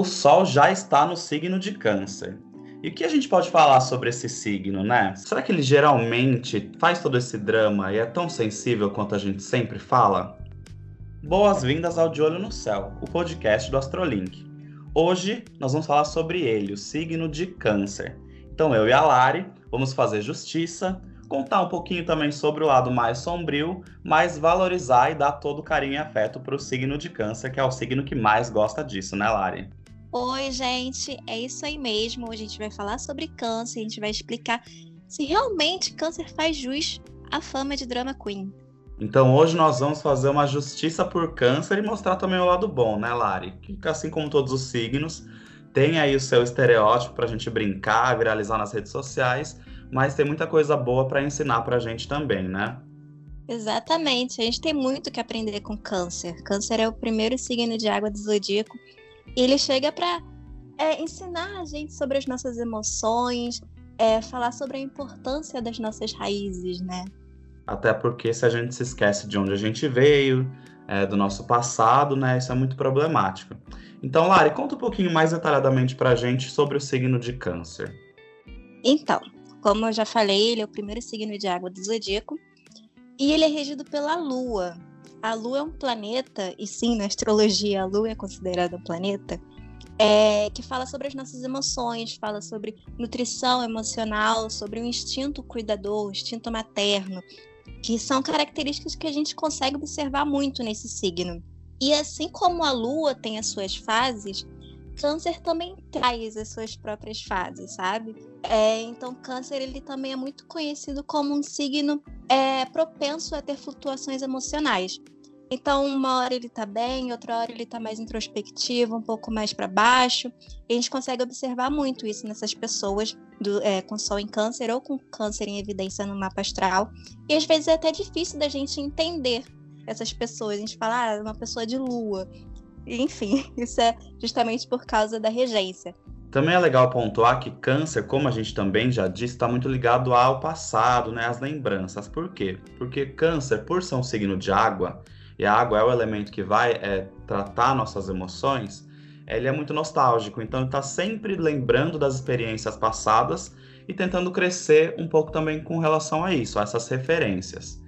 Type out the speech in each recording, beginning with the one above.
O Sol já está no signo de Câncer. E o que a gente pode falar sobre esse signo, né? Será que ele geralmente faz todo esse drama e é tão sensível quanto a gente sempre fala? Boas-vindas ao De Olho no Céu, o podcast do Astrolink. Hoje nós vamos falar sobre ele, o signo de Câncer. Então eu e a Lari vamos fazer justiça, contar um pouquinho também sobre o lado mais sombrio, mas valorizar e dar todo o carinho e afeto para o signo de Câncer, que é o signo que mais gosta disso, né, Lari? Oi, gente, é isso aí mesmo. A gente vai falar sobre câncer, a gente vai explicar se realmente câncer faz jus à fama de drama queen. Então hoje nós vamos fazer uma justiça por câncer e mostrar também o lado bom, né, Lari? Que assim como todos os signos, tem aí o seu estereótipo para a gente brincar, viralizar nas redes sociais, mas tem muita coisa boa para ensinar para a gente também, né? Exatamente, a gente tem muito que aprender com câncer. Câncer é o primeiro signo de água do zodíaco ele chega para é, ensinar a gente sobre as nossas emoções, é, falar sobre a importância das nossas raízes, né? Até porque se a gente se esquece de onde a gente veio, é, do nosso passado, né? Isso é muito problemático. Então, Lari, conta um pouquinho mais detalhadamente para a gente sobre o signo de Câncer. Então, como eu já falei, ele é o primeiro signo de água do zodíaco e ele é regido pela Lua, a Lua é um planeta, e sim, na astrologia a Lua é considerada um planeta, é, que fala sobre as nossas emoções, fala sobre nutrição emocional, sobre o instinto cuidador, instinto materno, que são características que a gente consegue observar muito nesse signo. E assim como a Lua tem as suas fases, Câncer também traz as suas próprias fases, sabe? É, então, Câncer ele também é muito conhecido como um signo é, propenso a ter flutuações emocionais. Então, uma hora ele tá bem, outra hora ele tá mais introspectivo, um pouco mais para baixo. E a gente consegue observar muito isso nessas pessoas do, é, com Sol em Câncer ou com Câncer em evidência no mapa astral. E às vezes é até difícil da gente entender essas pessoas. A gente fala, ah, é uma pessoa de lua. Enfim, isso é justamente por causa da regência. Também é legal pontuar que câncer, como a gente também já disse, está muito ligado ao passado, né, às lembranças. Por quê? Porque câncer, por ser um signo de água, e a água é o elemento que vai é, tratar nossas emoções, ele é muito nostálgico, então ele está sempre lembrando das experiências passadas e tentando crescer um pouco também com relação a isso, a essas referências.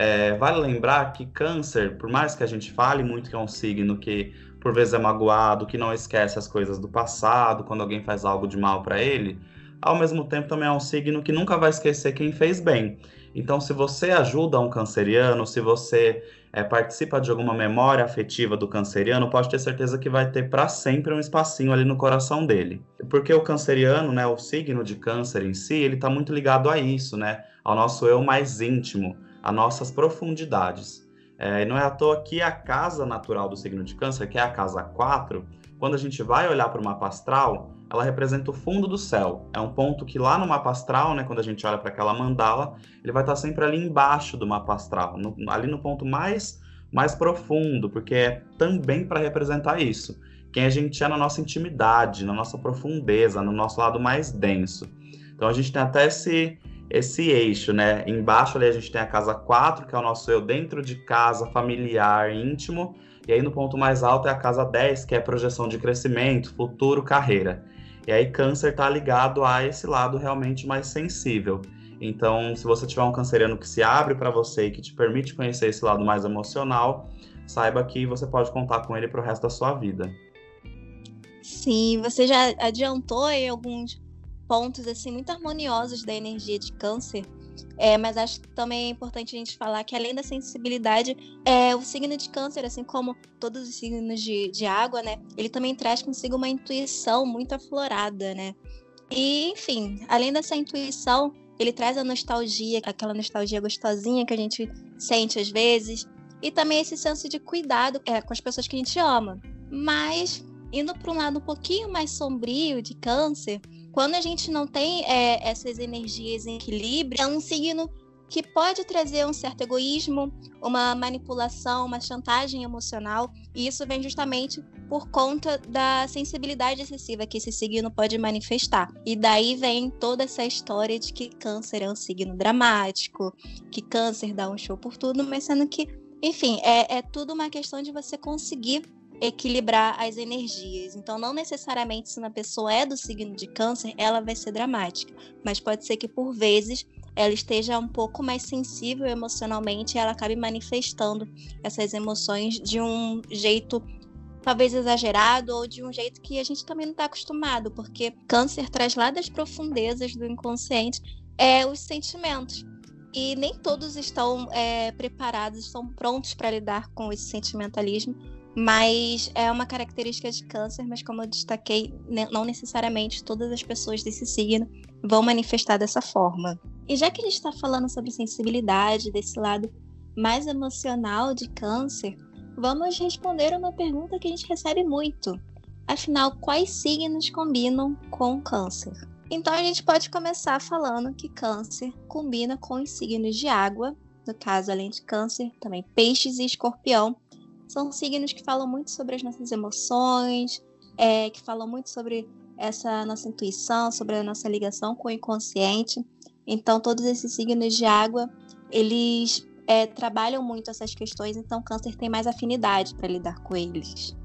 É, vale lembrar que câncer, por mais que a gente fale muito que é um signo que por vezes é magoado, que não esquece as coisas do passado, quando alguém faz algo de mal para ele, ao mesmo tempo também é um signo que nunca vai esquecer quem fez bem. Então, se você ajuda um canceriano, se você é, participa de alguma memória afetiva do canceriano, pode ter certeza que vai ter para sempre um espacinho ali no coração dele. Porque o canceriano, né, o signo de câncer em si, ele está muito ligado a isso, né, ao nosso eu mais íntimo a nossas profundidades. É, não é à toa que a casa natural do signo de câncer, que é a casa 4, quando a gente vai olhar para o mapa astral, ela representa o fundo do céu. É um ponto que lá no mapa astral, né, quando a gente olha para aquela mandala, ele vai estar sempre ali embaixo do mapa astral, no, ali no ponto mais, mais profundo, porque é também para representar isso. Quem a gente é na nossa intimidade, na nossa profundeza, no nosso lado mais denso. Então a gente tem até esse, esse eixo, né? Embaixo ali a gente tem a casa 4, que é o nosso eu dentro de casa, familiar, íntimo. E aí no ponto mais alto é a casa 10, que é projeção de crescimento, futuro, carreira. E aí câncer está ligado a esse lado realmente mais sensível. Então, se você tiver um canceriano que se abre para você e que te permite conhecer esse lado mais emocional, saiba que você pode contar com ele para o resto da sua vida. Sim, você já adiantou aí alguns pontos assim muito harmoniosos da energia de câncer. É, mas acho que também é importante a gente falar que além da sensibilidade, é, o signo de câncer, assim como todos os signos de, de água, né? Ele também traz consigo uma intuição muito aflorada, né? E, enfim, além dessa intuição, ele traz a nostalgia, aquela nostalgia gostosinha que a gente sente às vezes, e também esse senso de cuidado é, com as pessoas que a gente ama. Mas, indo para um lado um pouquinho mais sombrio de câncer, quando a gente não tem é, essas energias em equilíbrio, é um signo que pode trazer um certo egoísmo, uma manipulação, uma chantagem emocional, e isso vem justamente por conta da sensibilidade excessiva que esse signo pode manifestar. E daí vem toda essa história de que câncer é um signo dramático, que câncer dá um show por tudo, mas sendo que, enfim, é, é tudo uma questão de você conseguir equilibrar as energias. Então, não necessariamente se uma pessoa é do signo de câncer, ela vai ser dramática, mas pode ser que por vezes ela esteja um pouco mais sensível emocionalmente e ela acabe manifestando essas emoções de um jeito talvez exagerado ou de um jeito que a gente também não está acostumado, porque câncer traz lá das profundezas do inconsciente é, os sentimentos. E nem todos estão é, preparados, estão prontos para lidar com esse sentimentalismo, mas é uma característica de câncer, mas como eu destaquei, não necessariamente todas as pessoas desse signo vão manifestar dessa forma. E já que a gente está falando sobre sensibilidade, desse lado mais emocional de câncer, vamos responder uma pergunta que a gente recebe muito. Afinal, quais signos combinam com câncer? Então a gente pode começar falando que câncer combina com os signos de água, no caso, além de câncer, também peixes e escorpião. São signos que falam muito sobre as nossas emoções, é, que falam muito sobre essa nossa intuição, sobre a nossa ligação com o inconsciente. Então, todos esses signos de água, eles é, trabalham muito essas questões, então câncer tem mais afinidade para lidar com eles.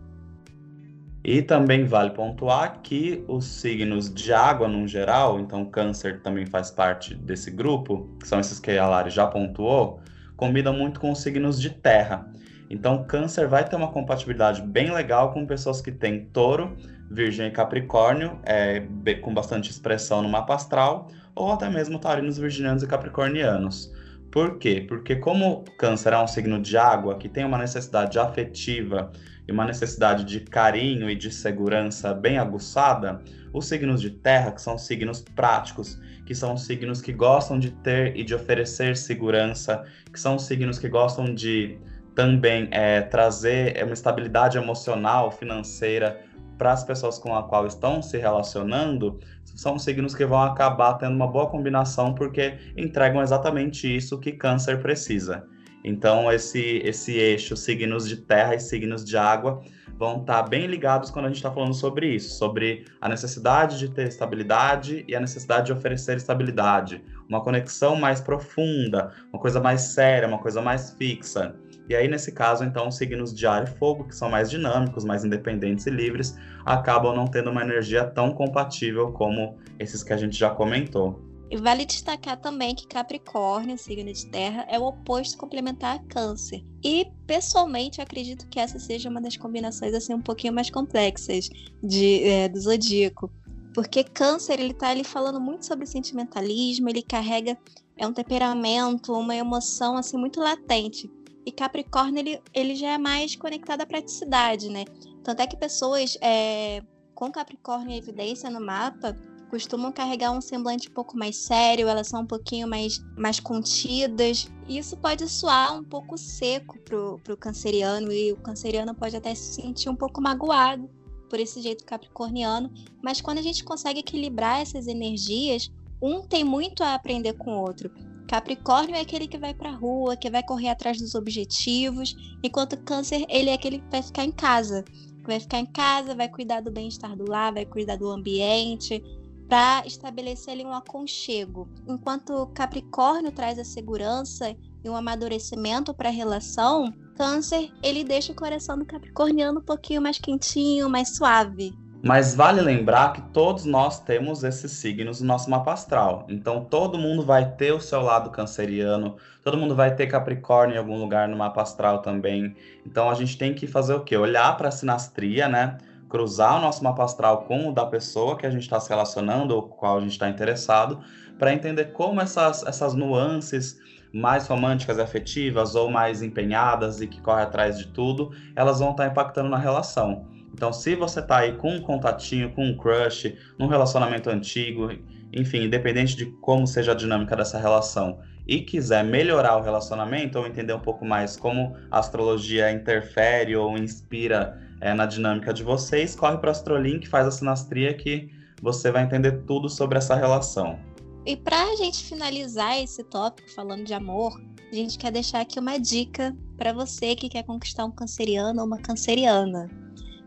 E também vale pontuar que os signos de água, no geral, então câncer também faz parte desse grupo, que são esses que a Lari já pontuou, combinam muito com os signos de terra. Então, câncer vai ter uma compatibilidade bem legal com pessoas que têm touro, virgem e capricórnio, é, com bastante expressão no mapa astral, ou até mesmo taurinos, virginianos e capricornianos. Por quê? Porque como câncer é um signo de água que tem uma necessidade afetiva e uma necessidade de carinho e de segurança bem aguçada, os signos de terra, que são signos práticos, que são signos que gostam de ter e de oferecer segurança, que são signos que gostam de também é, trazer uma estabilidade emocional, financeira para as pessoas com a qual estão se relacionando, são signos que vão acabar tendo uma boa combinação porque entregam exatamente isso que câncer precisa. Então esse esse eixo signos de terra e signos de água vão estar bem ligados quando a gente está falando sobre isso, sobre a necessidade de ter estabilidade e a necessidade de oferecer estabilidade, uma conexão mais profunda, uma coisa mais séria, uma coisa mais fixa. E aí, nesse caso, então, os signos de ar e fogo, que são mais dinâmicos, mais independentes e livres, acabam não tendo uma energia tão compatível como esses que a gente já comentou. E vale destacar também que Capricórnio, signo de terra, é o oposto complementar a Câncer. E, pessoalmente, acredito que essa seja uma das combinações assim um pouquinho mais complexas de, é, do zodíaco. Porque Câncer, ele tá ali falando muito sobre sentimentalismo, ele carrega é um temperamento, uma emoção assim muito latente. E Capricórnio, ele, ele já é mais conectado à praticidade, né? Tanto é que pessoas é, com Capricórnio em evidência no mapa costumam carregar um semblante um pouco mais sério, elas são um pouquinho mais, mais contidas. E isso pode soar um pouco seco pro, pro canceriano, e o canceriano pode até se sentir um pouco magoado por esse jeito capricorniano. Mas quando a gente consegue equilibrar essas energias, um tem muito a aprender com o outro. Capricórnio é aquele que vai para a rua, que vai correr atrás dos objetivos, enquanto Câncer ele é aquele que vai ficar em casa, vai ficar em casa, vai cuidar do bem-estar do lar, vai cuidar do ambiente, para estabelecer ali um aconchego. Enquanto Capricórnio traz a segurança e um amadurecimento para a relação, Câncer ele deixa o coração do Capricorniano um pouquinho mais quentinho, mais suave. Mas vale lembrar que todos nós temos esses signos no nosso mapa astral. Então todo mundo vai ter o seu lado canceriano, todo mundo vai ter Capricórnio em algum lugar no mapa astral também. Então a gente tem que fazer o quê? Olhar para a sinastria, né? Cruzar o nosso mapa astral com o da pessoa que a gente está se relacionando ou com qual a gente está interessado, para entender como essas, essas nuances mais românticas e afetivas ou mais empenhadas e que correm atrás de tudo, elas vão estar tá impactando na relação. Então, se você tá aí com um contatinho, com um crush, num relacionamento antigo, enfim, independente de como seja a dinâmica dessa relação, e quiser melhorar o relacionamento ou entender um pouco mais como a astrologia interfere ou inspira é, na dinâmica de vocês, corre para Astrolink, faz a sinastria que você vai entender tudo sobre essa relação. E para a gente finalizar esse tópico falando de amor, a gente quer deixar aqui uma dica para você que quer conquistar um canceriano ou uma canceriana.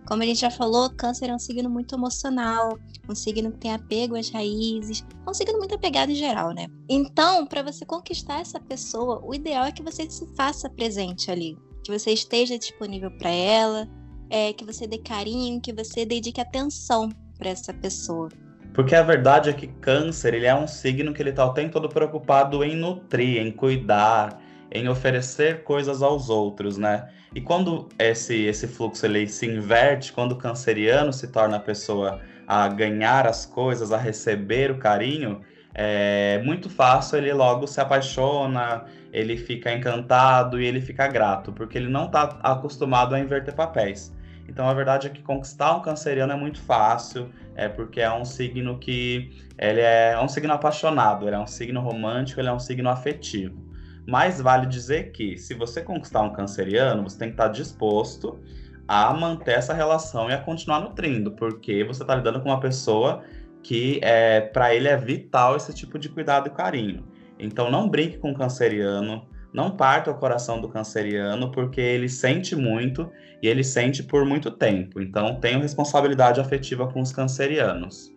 Como a gente já falou, câncer é um signo muito emocional, um signo que tem apego às raízes, é um signo muito apegado em geral, né? Então, para você conquistar essa pessoa, o ideal é que você se faça presente ali, que você esteja disponível para ela, é, que você dê carinho, que você dedique atenção para essa pessoa. Porque a verdade é que câncer, ele é um signo que ele está o tempo todo preocupado em nutrir, em cuidar, em oferecer coisas aos outros, né? E quando esse, esse fluxo ele se inverte, quando o canceriano se torna a pessoa a ganhar as coisas, a receber o carinho, é muito fácil ele logo se apaixona, ele fica encantado e ele fica grato, porque ele não está acostumado a inverter papéis. Então a verdade é que conquistar um canceriano é muito fácil, é porque é um signo que ele é um signo apaixonado, ele é um signo romântico, ele é um signo afetivo. Mas vale dizer que se você conquistar um canceriano, você tem que estar disposto a manter essa relação e a continuar nutrindo, porque você está lidando com uma pessoa que é para ele é vital esse tipo de cuidado e carinho. Então não brinque com o canceriano, não parta o coração do canceriano, porque ele sente muito e ele sente por muito tempo. Então, tenha responsabilidade afetiva com os cancerianos.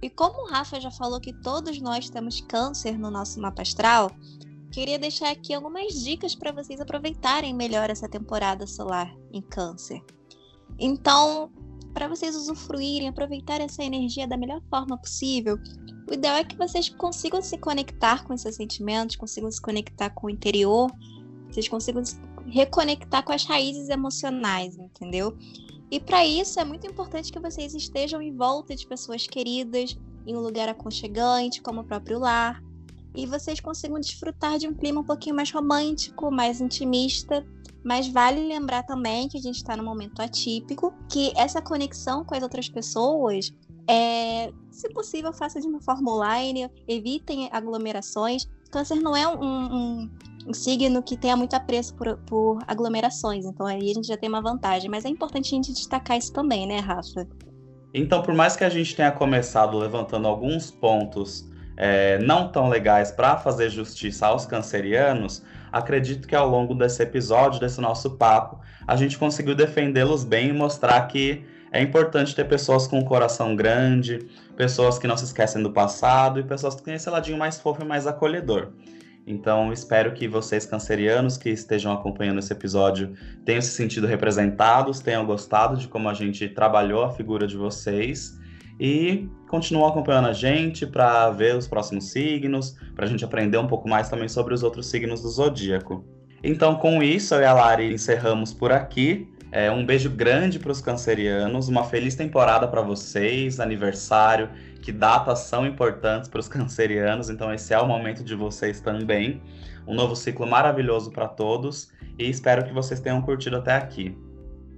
E como o Rafa já falou que todos nós temos câncer no nosso mapa astral, queria deixar aqui algumas dicas para vocês aproveitarem melhor essa temporada solar em câncer. Então, para vocês usufruírem, aproveitar essa energia da melhor forma possível, o ideal é que vocês consigam se conectar com esses sentimentos, consigam se conectar com o interior, vocês consigam se reconectar com as raízes emocionais, entendeu? E para isso é muito importante que vocês estejam em volta de pessoas queridas, em um lugar aconchegante, como o próprio lar, e vocês consigam desfrutar de um clima um pouquinho mais romântico, mais intimista. Mas vale lembrar também que a gente está num momento atípico, que essa conexão com as outras pessoas é, se possível, faça de uma forma online, evitem aglomerações. Câncer não é um, um, um signo que tenha muito apreço por, por, aglomerações, então aí a gente já tem uma vantagem. Mas é importante a gente destacar isso também, né, Rafa? Então, por mais que a gente tenha começado levantando alguns pontos é, não tão legais para fazer justiça aos cancerianos, acredito que ao longo desse episódio, desse nosso papo, a gente conseguiu defendê-los bem e mostrar que é importante ter pessoas com um coração grande, pessoas que não se esquecem do passado e pessoas que têm esse ladinho mais fofo e mais acolhedor. Então, espero que vocês cancerianos que estejam acompanhando esse episódio tenham se sentido representados, tenham gostado de como a gente trabalhou a figura de vocês e continuam acompanhando a gente para ver os próximos signos, para a gente aprender um pouco mais também sobre os outros signos do zodíaco. Então, com isso, eu e a Lari encerramos por aqui. É, um beijo grande para os cancerianos, uma feliz temporada para vocês, aniversário, que datas são importantes para os cancerianos, então esse é o momento de vocês também. Um novo ciclo maravilhoso para todos e espero que vocês tenham curtido até aqui.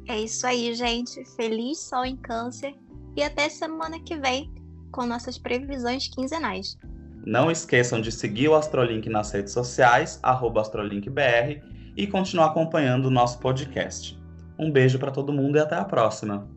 É isso aí, gente. Feliz sol em câncer e até semana que vem com nossas previsões quinzenais. Não esqueçam de seguir o Astrolink nas redes sociais, AstroLinkBR, e continuar acompanhando o nosso podcast. Um beijo para todo mundo e até a próxima.